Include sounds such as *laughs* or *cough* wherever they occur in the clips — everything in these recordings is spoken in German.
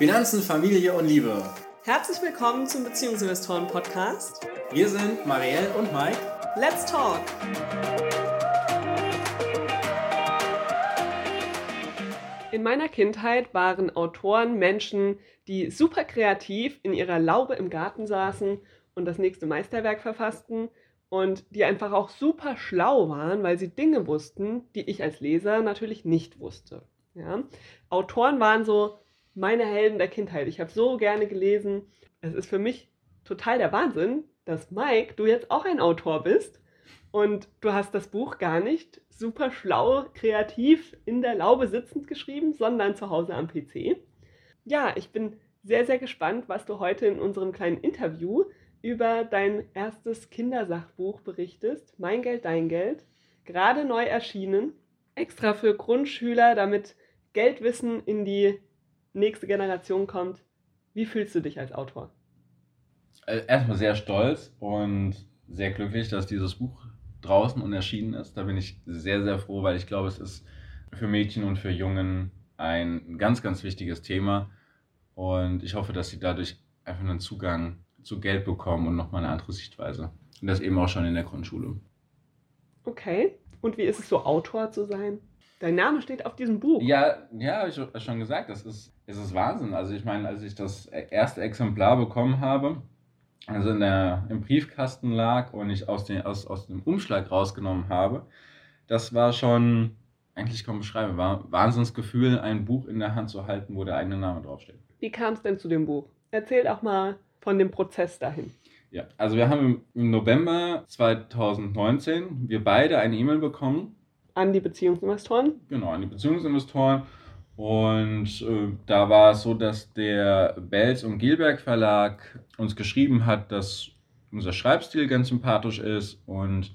Finanzen, Familie und Liebe. Herzlich willkommen zum Beziehungsinvestoren Podcast. Wir sind Marielle und Mike. Let's talk! In meiner Kindheit waren Autoren Menschen, die super kreativ in ihrer Laube im Garten saßen und das nächste Meisterwerk verfassten und die einfach auch super schlau waren, weil sie Dinge wussten, die ich als Leser natürlich nicht wusste. Ja? Autoren waren so meine Helden der Kindheit. Ich habe so gerne gelesen. Es ist für mich total der Wahnsinn, dass Mike, du jetzt auch ein Autor bist und du hast das Buch gar nicht super schlau, kreativ in der Laube sitzend geschrieben, sondern zu Hause am PC. Ja, ich bin sehr, sehr gespannt, was du heute in unserem kleinen Interview über dein erstes Kindersachbuch berichtest. Mein Geld, dein Geld. Gerade neu erschienen. Extra für Grundschüler, damit Geldwissen in die nächste Generation kommt. Wie fühlst du dich als Autor? Äh, erstmal sehr stolz und sehr glücklich, dass dieses Buch draußen und erschienen ist. Da bin ich sehr, sehr froh, weil ich glaube, es ist für Mädchen und für Jungen ein ganz, ganz wichtiges Thema. Und ich hoffe, dass sie dadurch einfach einen Zugang zu Geld bekommen und nochmal eine andere Sichtweise. Und das eben auch schon in der Grundschule. Okay. Und wie ist es so, Autor zu sein? Dein Name steht auf diesem Buch. Ja, ja, habe ich schon gesagt. Das ist, das ist Wahnsinn. Also ich meine, als ich das erste Exemplar bekommen habe, also in der, im Briefkasten lag und ich aus, den, aus, aus dem Umschlag rausgenommen habe, das war schon, eigentlich kaum beschreiben, war ein Wahnsinnsgefühl, ein Buch in der Hand zu halten, wo der eigene Name draufsteht. Wie kam es denn zu dem Buch? Erzähl auch mal von dem Prozess dahin. Ja, also wir haben im November 2019 wir beide eine E-Mail bekommen. An die Beziehungsinvestoren? Genau, an die Beziehungsinvestoren. Und äh, da war es so, dass der Belz und Gilberg Verlag uns geschrieben hat, dass unser Schreibstil ganz sympathisch ist und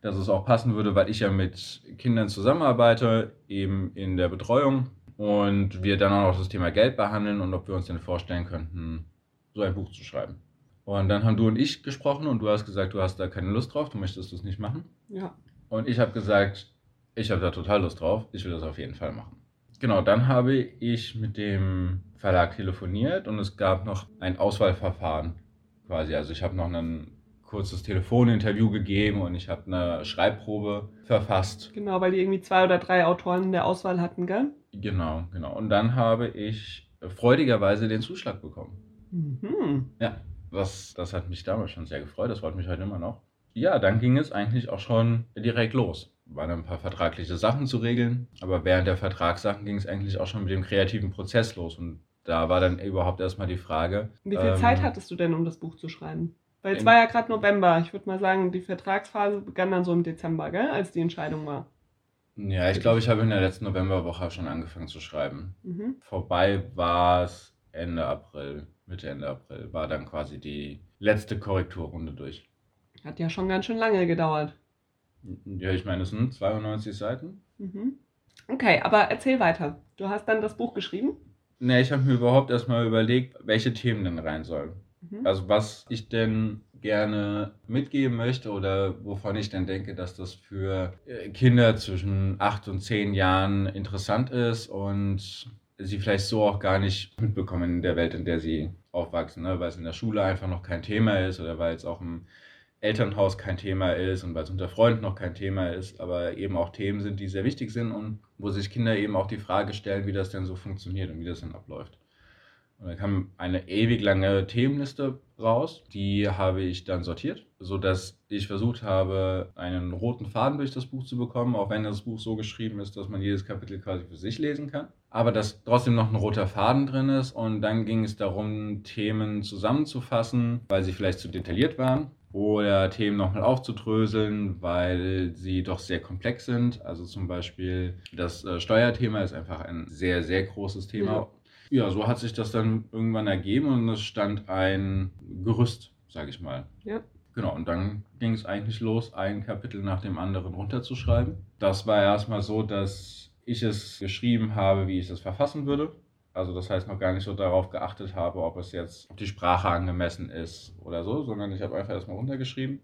dass es auch passen würde, weil ich ja mit Kindern zusammenarbeite, eben in der Betreuung und wir dann auch noch das Thema Geld behandeln und ob wir uns denn vorstellen könnten, so ein Buch zu schreiben. Und dann haben du und ich gesprochen und du hast gesagt, du hast da keine Lust drauf, du möchtest das nicht machen. Ja. Und ich habe gesagt, ich habe da total Lust drauf, ich will das auf jeden Fall machen. Genau, dann habe ich mit dem Verlag telefoniert und es gab noch ein Auswahlverfahren quasi. Also ich habe noch ein kurzes Telefoninterview gegeben und ich habe eine Schreibprobe verfasst. Genau, weil die irgendwie zwei oder drei Autoren in der Auswahl hatten, gell? Genau, genau. Und dann habe ich freudigerweise den Zuschlag bekommen. Mhm. Ja, das, das hat mich damals schon sehr gefreut. Das freut mich heute immer noch. Ja, dann ging es eigentlich auch schon direkt los. Waren ein paar vertragliche Sachen zu regeln, aber während der Vertragssachen ging es eigentlich auch schon mit dem kreativen Prozess los. Und da war dann überhaupt erstmal die Frage. Wie viel ähm, Zeit hattest du denn, um das Buch zu schreiben? Weil es war ja gerade November. Ich würde mal sagen, die Vertragsphase begann dann so im Dezember, gell? als die Entscheidung war. Ja, ich glaube, ich habe in der letzten Novemberwoche schon angefangen zu schreiben. Mhm. Vorbei war es Ende April. Mitte, Ende April war dann quasi die letzte Korrekturrunde durch. Hat ja schon ganz schön lange gedauert. Ja, ich meine, es sind 92 Seiten. Mhm. Okay, aber erzähl weiter. Du hast dann das Buch geschrieben? Ne, ich habe mir überhaupt erstmal überlegt, welche Themen denn rein sollen. Mhm. Also was ich denn gerne mitgeben möchte oder wovon ich denn denke, dass das für äh, Kinder zwischen 8 und 10 Jahren interessant ist und sie vielleicht so auch gar nicht mitbekommen in der Welt, in der sie aufwachsen, ne? weil es in der Schule einfach noch kein Thema ist oder weil es auch im Elternhaus kein Thema ist und weil es unter Freunden noch kein Thema ist, aber eben auch Themen sind, die sehr wichtig sind und wo sich Kinder eben auch die Frage stellen, wie das denn so funktioniert und wie das denn abläuft. Und da kam eine ewig lange Themenliste raus. Die habe ich dann sortiert, sodass ich versucht habe, einen roten Faden durch das Buch zu bekommen, auch wenn das Buch so geschrieben ist, dass man jedes Kapitel quasi für sich lesen kann. Aber dass trotzdem noch ein roter Faden drin ist. Und dann ging es darum, Themen zusammenzufassen, weil sie vielleicht zu detailliert waren oder Themen nochmal aufzudröseln, weil sie doch sehr komplex sind. Also zum Beispiel das äh, Steuerthema ist einfach ein sehr, sehr großes Thema. Ja ja, so hat sich das dann irgendwann ergeben und es stand ein Gerüst, sage ich mal. Ja. Genau, und dann ging es eigentlich los, ein Kapitel nach dem anderen runterzuschreiben. Das war erstmal so, dass ich es geschrieben habe, wie ich es verfassen würde. Also das heißt noch gar nicht so darauf geachtet habe, ob es jetzt, ob die Sprache angemessen ist oder so, sondern ich habe einfach erstmal runtergeschrieben.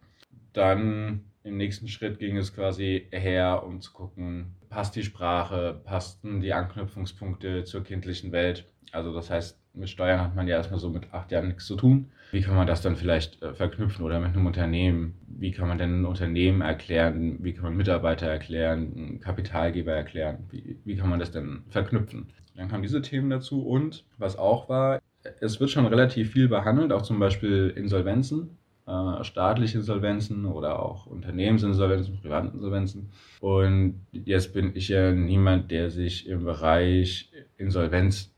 Dann im nächsten Schritt ging es quasi her, um zu gucken, passt die Sprache, passten die Anknüpfungspunkte zur kindlichen Welt. Also das heißt, mit Steuern hat man ja erstmal so mit acht Jahren nichts zu tun. Wie kann man das dann vielleicht äh, verknüpfen oder mit einem Unternehmen? Wie kann man denn ein Unternehmen erklären? Wie kann man Mitarbeiter erklären, Kapitalgeber erklären? Wie, wie kann man das denn verknüpfen? Dann kamen diese Themen dazu und was auch war, es wird schon relativ viel behandelt, auch zum Beispiel Insolvenzen, äh, staatliche Insolvenzen oder auch Unternehmensinsolvenzen, Privatinsolvenzen. Und jetzt bin ich ja niemand, der sich im Bereich Insolvenz,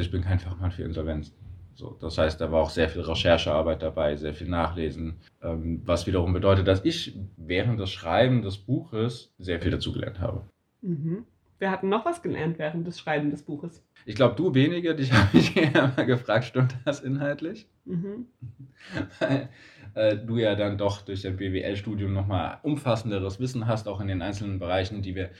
ich bin kein Fachmann für Insolvenzen. So, das heißt, da war auch sehr viel Recherchearbeit dabei, sehr viel Nachlesen, ähm, was wiederum bedeutet, dass ich während des Schreibens des Buches sehr viel dazugelernt habe. Mhm. Wir hatten noch was gelernt während des Schreibens des Buches. Ich glaube, du weniger, dich *laughs* habe ich eher mal gefragt, stimmt das inhaltlich? Mhm. Weil äh, du ja dann doch durch dein BWL-Studium nochmal umfassenderes Wissen hast, auch in den einzelnen Bereichen, die wir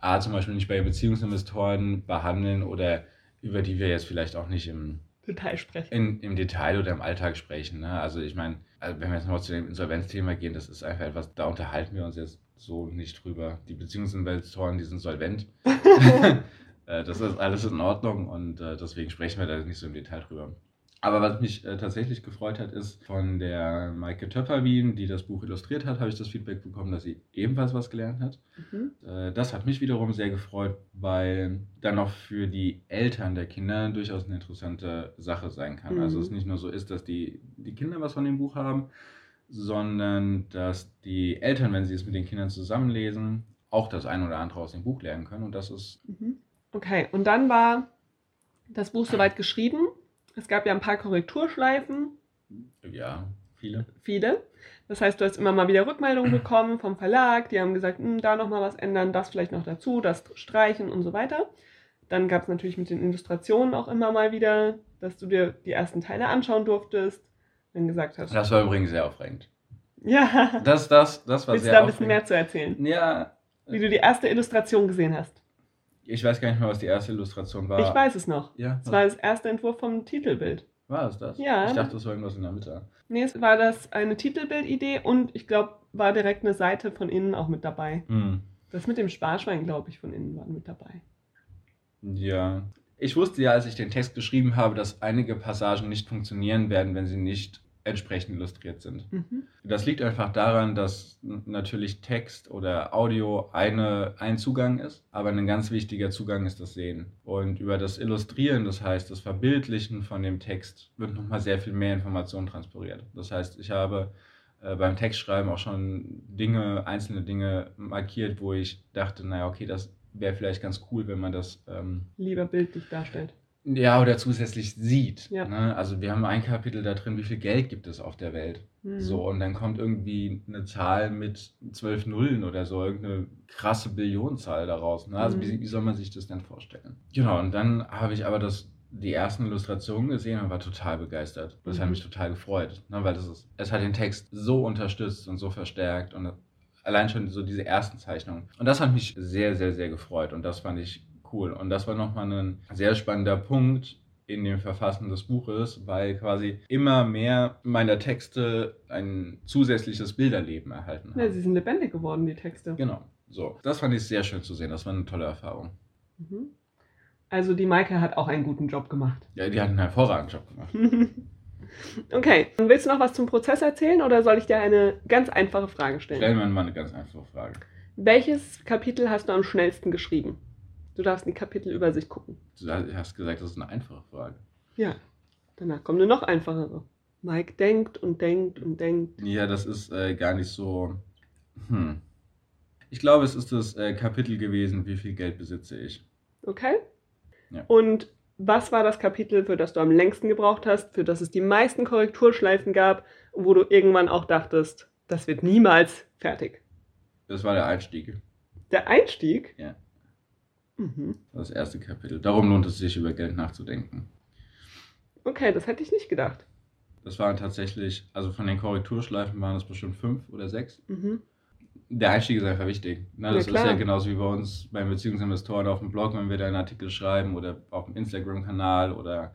A, zum Beispiel nicht bei Beziehungsinvestoren behandeln oder über die wir jetzt vielleicht auch nicht im Detail sprechen. in, im Detail oder im Alltag sprechen. Ne? Also ich meine, also wenn wir jetzt noch zu dem Insolvenzthema gehen, das ist einfach etwas, da unterhalten wir uns jetzt so nicht drüber. Die Beziehungsinvestoren, die sind solvent. *laughs* *laughs* Äh, das ist alles in Ordnung und äh, deswegen sprechen wir da nicht so im Detail drüber. Aber was mich äh, tatsächlich gefreut hat, ist von der Maike Töpperwien, die das Buch illustriert hat, habe ich das Feedback bekommen, dass sie ebenfalls was gelernt hat. Mhm. Äh, Das hat mich wiederum sehr gefreut, weil dann auch für die Eltern der Kinder durchaus eine interessante Sache sein kann. Mhm. Also es nicht nur so ist, dass die, die Kinder was von dem Buch haben, sondern dass die Eltern, wenn sie es mit den Kindern zusammenlesen, auch das ein oder andere aus dem Buch lernen können. Und das ist, Mhm. Okay, und dann war das Buch soweit geschrieben. Es gab ja ein paar Korrekturschleifen, ja, viele. viele. Das heißt, du hast immer mal wieder Rückmeldungen *clears throat* bekommen vom Verlag. Die haben gesagt, "Hm, da nochmal was ändern, das vielleicht noch dazu, das streichen und so weiter. Dann gab es natürlich mit den Illustrationen auch immer mal wieder, dass du dir die ersten Teile anschauen durftest. Dann gesagt hast, Das war übrigens sehr aufregend. ja, Das, das, das war willst du sehr da ein bisschen mehr zu erzählen? Ja, Wie du die erste Illustration gesehen hast. Ich weiß gar nicht mehr, was die erste Illustration war. Ich weiß es noch. Ja, Es war das erste Entwurf vom Titelbild. war es das? Ja. Ich dachte, das war irgendwas in der Mitte. Nee, es war das eine Titelbildidee und ich glaube, war direkt eine Seite von innen auch mit dabei. Hm. Das mit dem Sparschwein, glaube ich, von innen war mit dabei. Ja. Ich wusste ja, als ich den Text geschrieben habe, dass einige Passagen nicht funktionieren werden, wenn sie nicht entsprechend illustriert sind. Mhm. Das liegt einfach daran, dass natürlich Text oder Audio eine, ein Zugang ist, aber ein ganz wichtiger Zugang ist das Sehen. Und über das Illustrieren, das heißt das Verbildlichen von dem Text, wird nochmal sehr viel mehr Information transportiert. Das heißt, ich habe äh, beim Textschreiben auch schon Dinge, einzelne Dinge markiert, wo ich dachte, naja, okay, das wäre vielleicht ganz cool, wenn man das ähm, Lieber bildlich darstellt. Ja, oder zusätzlich sieht. Ja. Ne? Also wir haben ein Kapitel da drin, wie viel Geld gibt es auf der Welt. Mhm. So, und dann kommt irgendwie eine Zahl mit zwölf Nullen oder so, irgendeine krasse Billionenzahl daraus. Ne? Also Mhm. wie, wie soll man sich das denn vorstellen? Genau, und dann habe ich aber das, die ersten Illustrationen gesehen und war total begeistert. Das hat Mhm. mich total gefreut, ne? weil das ist, es hat den Text so unterstützt und so verstärkt und allein schon so diese ersten Zeichnungen. Und das hat mich sehr, sehr, sehr gefreut und das fand ich cool. Und das war nochmal ein sehr spannender Punkt in dem Verfassen des Buches, weil quasi immer mehr meiner Texte ein zusätzliches Bilderleben erhalten Ja, haben. sie sind lebendig geworden, die Texte. Genau, so. Das fand ich sehr schön zu sehen. Das war eine tolle Erfahrung. Mhm. Also die Maike hat auch einen guten Job gemacht. Ja, die hat einen hervorragenden Job gemacht. *laughs* okay, willst du noch was zum Prozess erzählen oder soll ich dir eine ganz einfache Frage stellen? Stellen wir mal eine ganz einfache Frage. Welches Kapitel hast du am schnellsten geschrieben? Du darfst in die Kapitelübersicht gucken. Du hast gesagt, das ist eine einfache Frage. Ja, danach kommt eine noch einfachere. Mike denkt und denkt und denkt. Ja, das ist äh, gar nicht so. Hm. Ich glaube, es ist das äh, Kapitel gewesen, wie viel Geld besitze ich. Okay? Ja. Und was war das Kapitel, für das du am längsten gebraucht hast, für das es die meisten Korrekturschleifen gab wo du irgendwann auch dachtest, das wird niemals fertig? Das war der Einstieg. Der Einstieg? Ja. Mhm. Das erste Kapitel. Darum lohnt es sich, über Geld nachzudenken. Okay, das hätte ich nicht gedacht. Das waren tatsächlich, also von den Korrekturschleifen waren es bestimmt fünf oder sechs. Mhm. Der Einstieg ist einfach wichtig. Ne, Ja, das ist klar. ja genauso wie bei uns beim Beziehungsinvestoren auf dem Blog, wenn wir da einen Artikel schreiben oder auf dem Instagram-Kanal oder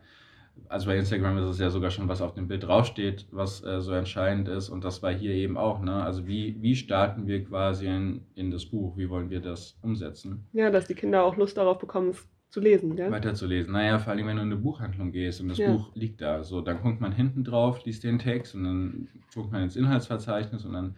also bei Instagram ist es ja sogar schon, was auf dem Bild draufsteht, was äh, so entscheidend ist. Und das war hier eben auch. Ne? Also wie, wie starten wir quasi in, in das Buch? Wie wollen wir das umsetzen? Ja, dass die Kinder auch Lust darauf bekommen, es zu lesen, gell? weiterzulesen. Naja, vor allem, wenn du in eine Buchhandlung gehst und das Ja. Buch liegt da. So, dann guckt man hinten drauf, liest den Text und dann guckt man ins Inhaltsverzeichnis und dann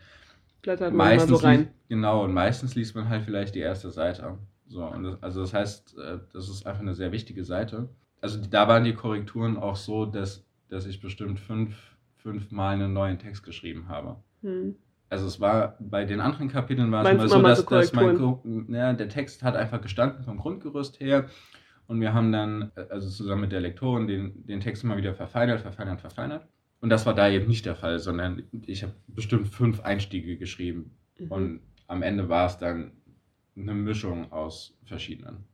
Blättert man mal meistens so rein. liest, genau und meistens liest man halt vielleicht die erste Seite. So und das, also das heißt, äh, das ist einfach eine sehr wichtige Seite. Also da waren die Korrekturen auch so, dass dass ich bestimmt fünf fünf Mal einen neuen Text geschrieben habe. Hm. Also es war bei den anderen Kapiteln war es immer so, dass, so dass mein ja, der Text hat einfach gestanden vom Grundgerüst her und wir haben dann, also zusammen mit der Lektorin, den, den Text immer wieder verfeinert, verfeinert, verfeinert. Und das war da eben nicht der Fall, sondern ich habe bestimmt fünf Einstiege geschrieben Mhm. und am Ende war es dann eine Mischung aus verschiedenen.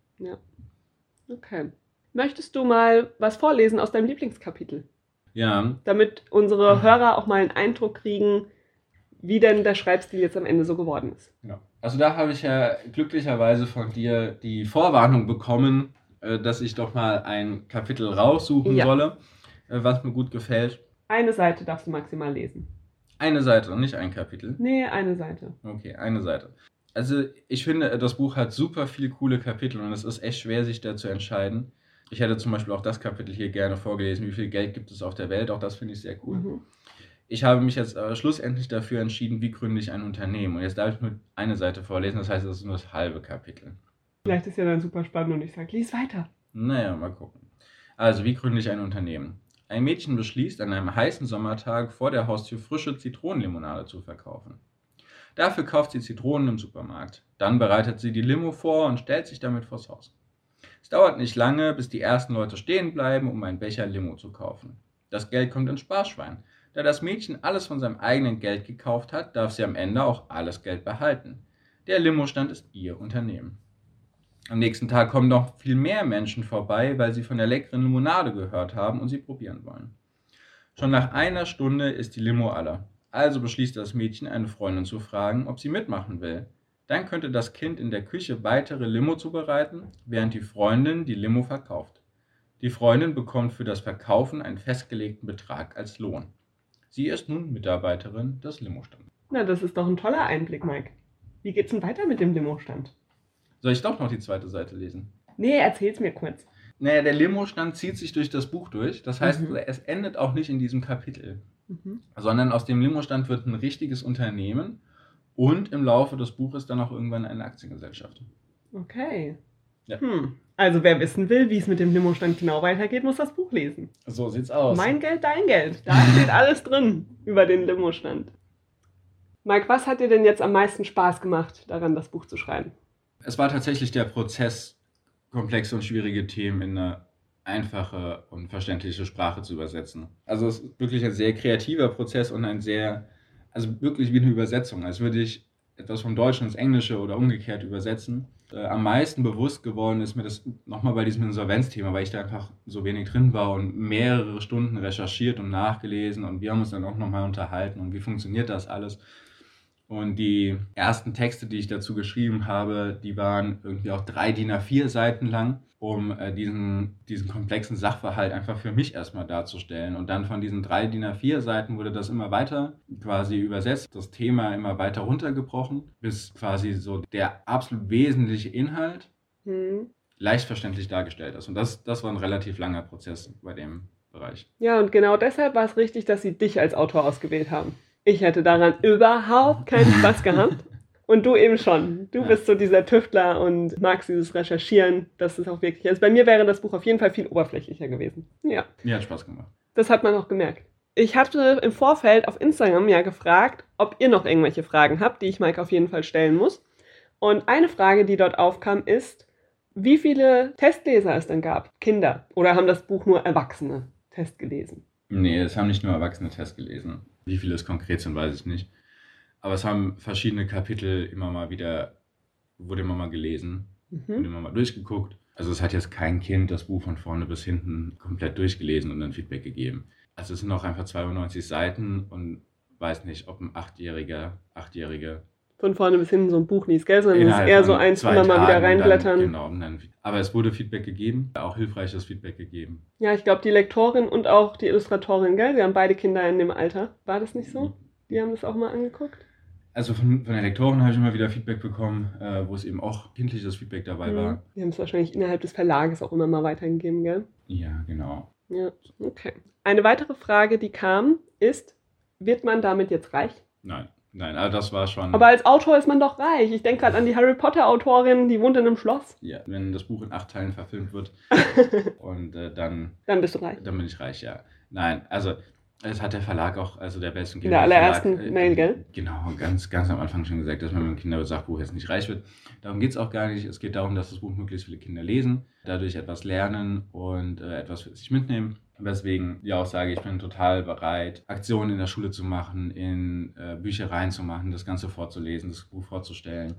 Okay. Möchtest du mal was vorlesen aus deinem Lieblingskapitel? Ja, Damit unsere Hörer auch mal einen Eindruck kriegen, wie denn der Schreibstil jetzt am Ende so geworden ist. Genau. Also da habe ich ja glücklicherweise von dir die Vorwarnung bekommen, äh, dass ich doch mal ein Kapitel raussuchen Ja. solle, äh, was mir gut gefällt. Eine Seite darfst du maximal lesen. Eine Seite, nicht ein Kapitel. Nee, eine Seite. Okay, eine Seite. Also ich finde, das Buch hat super viele coole Kapitel und es ist echt schwer, sich da zu entscheiden. Ich hätte zum Beispiel auch das Kapitel hier gerne vorgelesen, wie viel Geld gibt es auf der Welt, auch das finde ich sehr cool. Mhm. Ich habe mich jetzt äh, schlussendlich dafür entschieden, wie gründe ich ein Unternehmen. Und jetzt darf ich nur eine Seite vorlesen, das heißt, das ist nur das halbe Kapitel. Vielleicht ist ja dann super spannend und ich sage, lies weiter. Naja, mal gucken. Also, wie gründe ich ein Unternehmen? Ein Mädchen beschließt, an einem heißen Sommertag vor der Haustür frische Zitronenlimonade zu verkaufen. Dafür kauft sie Zitronen im Supermarkt. Dann bereitet sie die Limo vor und stellt sich damit vors Haus. Es dauert nicht lange, bis die ersten Leute stehen bleiben, um einen Becher Limo zu kaufen. Das Geld kommt ins Sparschwein. Da das Mädchen alles von seinem eigenen Geld gekauft hat, darf sie am Ende auch alles Geld behalten. Der Limo-Stand ist ihr Unternehmen. Am nächsten Tag kommen noch viel mehr Menschen vorbei, weil sie von der leckeren Limonade gehört haben und sie probieren wollen. Schon nach einer Stunde ist die Limo alle. Also beschließt das Mädchen, eine Freundin zu fragen, ob sie mitmachen will. Dann könnte das Kind in der Küche weitere Limo zubereiten, während die Freundin die Limo verkauft. Die Freundin bekommt für das Verkaufen einen festgelegten Betrag als Lohn. Sie ist nun Mitarbeiterin des Limo-Stands. Na, das ist doch ein toller Einblick, Mike. Wie geht's denn weiter mit dem Limo-Stand? Soll ich doch noch die zweite Seite lesen? Nee, erzähl's mir kurz. Naja, der Limo-Stand zieht sich durch das Buch durch. Das heißt, Mhm. es endet auch nicht in diesem Kapitel, Mhm. sondern aus dem Limo-Stand wird ein richtiges Unternehmen und im Laufe des Buches dann auch irgendwann eine Aktiengesellschaft. Okay. Ja. Hm. Also wer wissen will, wie es mit dem Limo-Stand genau weitergeht, muss das Buch lesen. So sieht's aus. Mein Geld, dein Geld. Da steht alles drin über den Limo-Stand. Mike, was hat dir denn jetzt am meisten Spaß gemacht, daran das Buch zu schreiben? es war tatsächlich der Prozess, komplexe und schwierige Themen in eine einfache und verständliche Sprache zu übersetzen. Also es ist wirklich ein sehr kreativer Prozess und ein sehr, also wirklich wie eine Übersetzung, als würde ich etwas vom Deutschen ins Englische oder umgekehrt übersetzen. Äh, am meisten bewusst geworden ist mir das nochmal bei diesem Insolvenzthema, weil ich da einfach so wenig drin war und mehrere Stunden recherchiert und nachgelesen und wir haben uns dann auch nochmal unterhalten und wie funktioniert das alles. Und die ersten Texte, die ich dazu geschrieben habe, die waren irgendwie auch drei DIN A4 Seiten lang, um äh, diesen, diesen komplexen Sachverhalt einfach für mich erstmal darzustellen. Und dann von diesen drei DIN A4 Seiten wurde das immer weiter quasi übersetzt, das Thema immer weiter runtergebrochen, bis quasi so der absolut wesentliche Inhalt Hm. leicht verständlich dargestellt ist. Und das, das war ein relativ langer Prozess bei dem Bereich. Ja, und genau deshalb war es richtig, dass sie dich als Autor ausgewählt haben. Ich hätte daran überhaupt keinen Spaß *laughs* gehabt. Und du eben schon. Du Ja. bist so dieser Tüftler und magst dieses Recherchieren. Das ist auch wirklich. Also bei mir wäre das Buch auf jeden Fall viel oberflächlicher gewesen. Ja, Mir hat Spaß gemacht. das hat man auch gemerkt. Ich hatte im Vorfeld auf Instagram ja gefragt, ob ihr noch irgendwelche Fragen habt, die ich Mike auf jeden Fall stellen muss. Und eine Frage, die dort aufkam, ist, wie viele Testleser es denn gab. Kinder. Oder haben das Buch nur Erwachsene Test gelesen? Nee, es haben nicht nur Erwachsene Test gelesen. Wie viele es konkret sind, weiß ich nicht. Aber es haben verschiedene Kapitel immer mal wieder, wurde immer mal gelesen, wurde Mhm. immer mal durchgeguckt. Also es hat jetzt kein Kind das Buch von vorne bis hinten komplett durchgelesen und dann Feedback gegeben. Also es sind auch einfach 92 Seiten und weiß nicht, ob ein Achtjähriger, Achtjährige Von vorne bis hinten so ein Buch liest, gell? Sondern es ist eher so eins, zwei immer mal wieder reinblättern. Dann, genau, dann, aber es wurde Feedback gegeben, auch hilfreiches Feedback gegeben. Ja, ich glaube, die Lektorin und auch die Illustratorin, gell? Sie haben beide Kinder in dem Alter. War das nicht so? Die haben das auch mal angeguckt? Also von, von der Lektorin habe ich immer wieder Feedback bekommen, äh, wo es eben auch kindliches Feedback dabei Mhm. war. Wir haben es wahrscheinlich innerhalb des Verlages auch immer mal weitergegeben, gell? Ja, genau. Ja, okay. Eine weitere Frage, die kam, ist, wird man damit jetzt reich? Nein, nein, also das war schon. Aber als Autor ist man doch reich. Ich denke gerade an die Harry Potter-Autorin, die wohnt in einem Schloss. ja, wenn das Buch in acht Teilen verfilmt wird *laughs* und äh, dann, Dann bist du reich. dann bin ich reich, ja. Nein, also es hat der Verlag auch, also der Best In der allerersten Mail, gell? Genau, ganz, ganz am Anfang schon gesagt, dass man mit dem Kindersachbuch jetzt nicht reich wird. Darum geht es auch gar nicht. Es geht darum, dass das Buch möglichst viele Kinder lesen, dadurch etwas lernen und äh, etwas für sich mitnehmen. Weswegen ich auch sage, ich bin total bereit, Aktionen in der Schule zu machen, in äh, Büchereien zu machen, das Ganze vorzulesen, das Buch vorzustellen.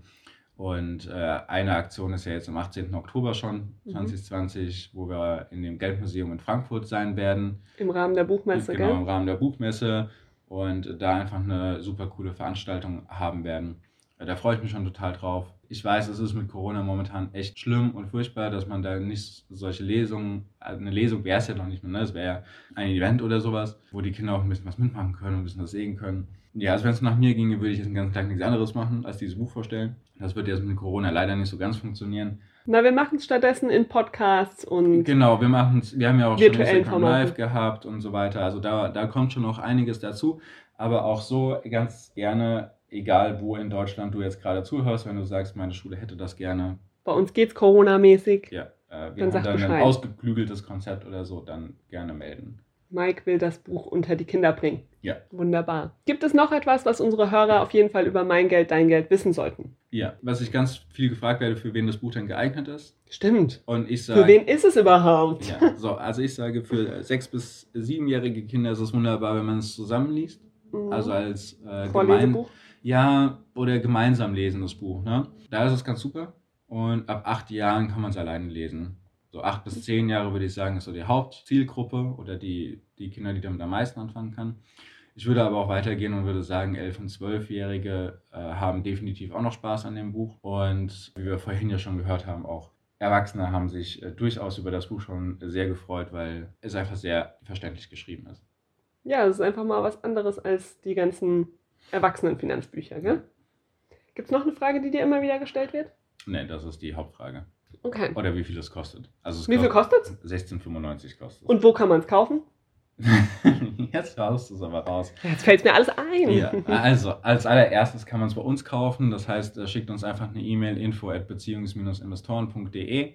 Und äh, eine Aktion ist ja jetzt am 18. Oktober schon, Mhm. 2020, wo wir in dem Geldmuseum in Frankfurt sein werden. Im Rahmen der Buchmesse, genau, gell? im Rahmen der Buchmesse und da einfach eine super coole Veranstaltung haben werden. Da freue ich mich schon total drauf. Ich weiß, es ist mit Corona momentan echt schlimm und furchtbar, dass man da nicht solche Lesungen, also eine Lesung wäre es ja noch nicht mehr, ne? es wäre ja ein Event oder sowas, wo die Kinder auch ein bisschen was mitmachen können und ein bisschen was sehen können. Ja, also wenn es nach mir ginge, würde ich jetzt einen ganzen Tag nichts anderes machen, als dieses Buch vorstellen. Das wird jetzt mit Corona leider nicht so ganz funktionieren. Na, wir machen es stattdessen in Podcasts und Genau, wir machen wir haben ja auch schon Instagram Formaten. Live gehabt und so weiter. Also da, da kommt schon noch einiges dazu. Aber auch so ganz gerne, egal wo in Deutschland du jetzt gerade zuhörst, wenn du sagst, meine Schule hätte das gerne, bei uns geht's Corona-mäßig. ja, äh, wir Dann haben dann ein Bescheid. ausgeklügeltes Konzept oder so, dann gerne melden. Mike will das Buch unter die Kinder bringen. Ja. Wunderbar. Gibt es noch etwas, was unsere Hörer auf jeden Fall über mein Geld, dein Geld wissen sollten? Ja, was ich ganz viel gefragt werde, für wen das Buch denn geeignet ist. Stimmt. Und ich sage. Für wen ist es überhaupt? Ja, so, also ich sage, für sechs- bis siebenjährige Kinder ist es wunderbar, wenn man es zusammenliest. Mhm. Also als äh, gemein, Vorlesebuch. Ja, oder gemeinsam lesen das Buch. Ne? Da ist es ganz super. Und ab acht Jahren kann man es alleine lesen. So acht bis zehn Jahre würde ich sagen, ist so die Hauptzielgruppe oder die, die Kinder, die damit am meisten anfangen kann. Ich würde aber auch weitergehen und würde sagen, elf- und zwölfjährige äh, haben definitiv auch noch Spaß an dem Buch. Und wie wir vorhin ja schon gehört haben, auch Erwachsene haben sich äh, durchaus über das Buch schon sehr gefreut, weil es einfach sehr verständlich geschrieben ist. Ja, es ist einfach mal was anderes als die ganzen Erwachsenenfinanzbücher, gell? Gibt es noch eine Frage, die dir immer wieder gestellt wird? Ne, das ist die Hauptfrage. Okay. Oder wie viel es kostet. Also es Wie viel kostet's? 16,95 kostet. Und wo kann man es kaufen? *laughs* Jetzt du es aber raus. Jetzt fällt es mir alles ein. Ja, also als allererstes kann man es bei uns kaufen. Das heißt, äh, schickt uns einfach eine E-Mail info at beziehungs-investoren.de.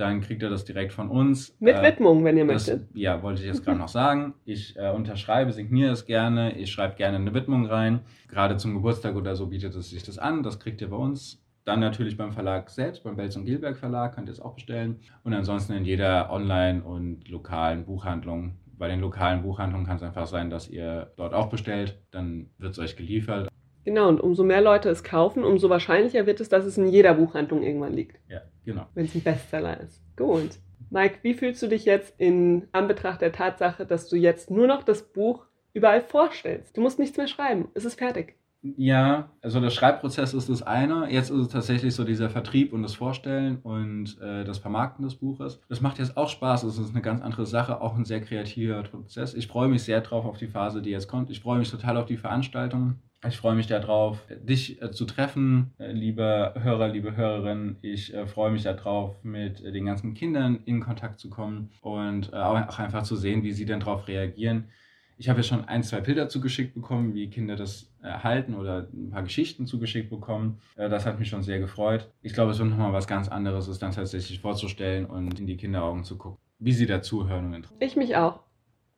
Dann kriegt ihr das direkt von uns. Mit Äh, Widmung, wenn ihr das, möchtet. ja, wollte ich jetzt gerade *laughs* noch sagen. Ich äh, unterschreibe, signiere es gerne. Ich schreibe gerne eine Widmung rein. Gerade zum Geburtstag oder so bietet es sich das an. Das kriegt ihr bei uns. Dann natürlich beim Verlag selbst, beim Belz und Gilberg Verlag, könnt ihr es auch bestellen. Und ansonsten in jeder Online- und lokalen Buchhandlung. Bei den lokalen Buchhandlungen kann es einfach sein, dass ihr dort auch bestellt. Dann wird es euch geliefert. Genau, und umso mehr Leute es kaufen, umso wahrscheinlicher wird es, dass es in jeder Buchhandlung irgendwann liegt, Ja, genau. wenn es ein Bestseller ist. Gut. Mike, wie fühlst du dich jetzt in Anbetracht der Tatsache, dass du jetzt nur noch das Buch überall vorstellst? Du musst nichts mehr schreiben. Es ist fertig. Ja, also der Schreibprozess ist das eine. Jetzt ist es tatsächlich so dieser Vertrieb und das Vorstellen und äh, das Vermarkten des Buches. Das macht jetzt auch Spaß. Es ist eine ganz andere Sache, auch ein sehr kreativer Prozess. Ich freue mich sehr drauf auf die Phase, die jetzt kommt. Ich freue mich total auf die Veranstaltung. Ich freue mich darauf, dich äh, zu treffen, äh, liebe Hörer, liebe Hörerinnen. Ich äh, freue mich darauf, mit den ganzen Kindern in Kontakt zu kommen und auch einfach zu sehen, wie sie denn darauf reagieren. Ich habe ja schon ein, zwei Bilder zugeschickt bekommen, wie Kinder das erhalten oder ein paar Geschichten zugeschickt bekommen. Das hat mich schon sehr gefreut. Ich glaube, es wird nochmal was ganz anderes, es dann tatsächlich vorzustellen und in die Kinderaugen zu gucken, wie sie dazuhören und interessieren. Ich mich auch.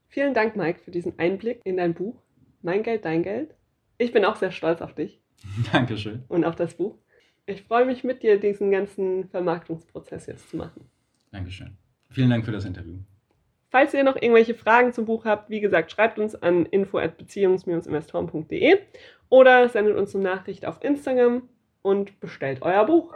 Vielen Dank, Mike, für diesen Einblick in dein Buch. Mein Geld, dein Geld. Ich bin auch sehr stolz auf dich *laughs* Dankeschön. und auf das Buch. Ich freue mich mit dir, diesen ganzen Vermarktungsprozess jetzt zu machen. Dankeschön. Vielen Dank für das Interview. Falls ihr noch irgendwelche Fragen zum Buch habt, wie gesagt, schreibt uns an info@beziehungs-investoren.de oder sendet uns eine Nachricht auf Instagram und bestellt euer Buch.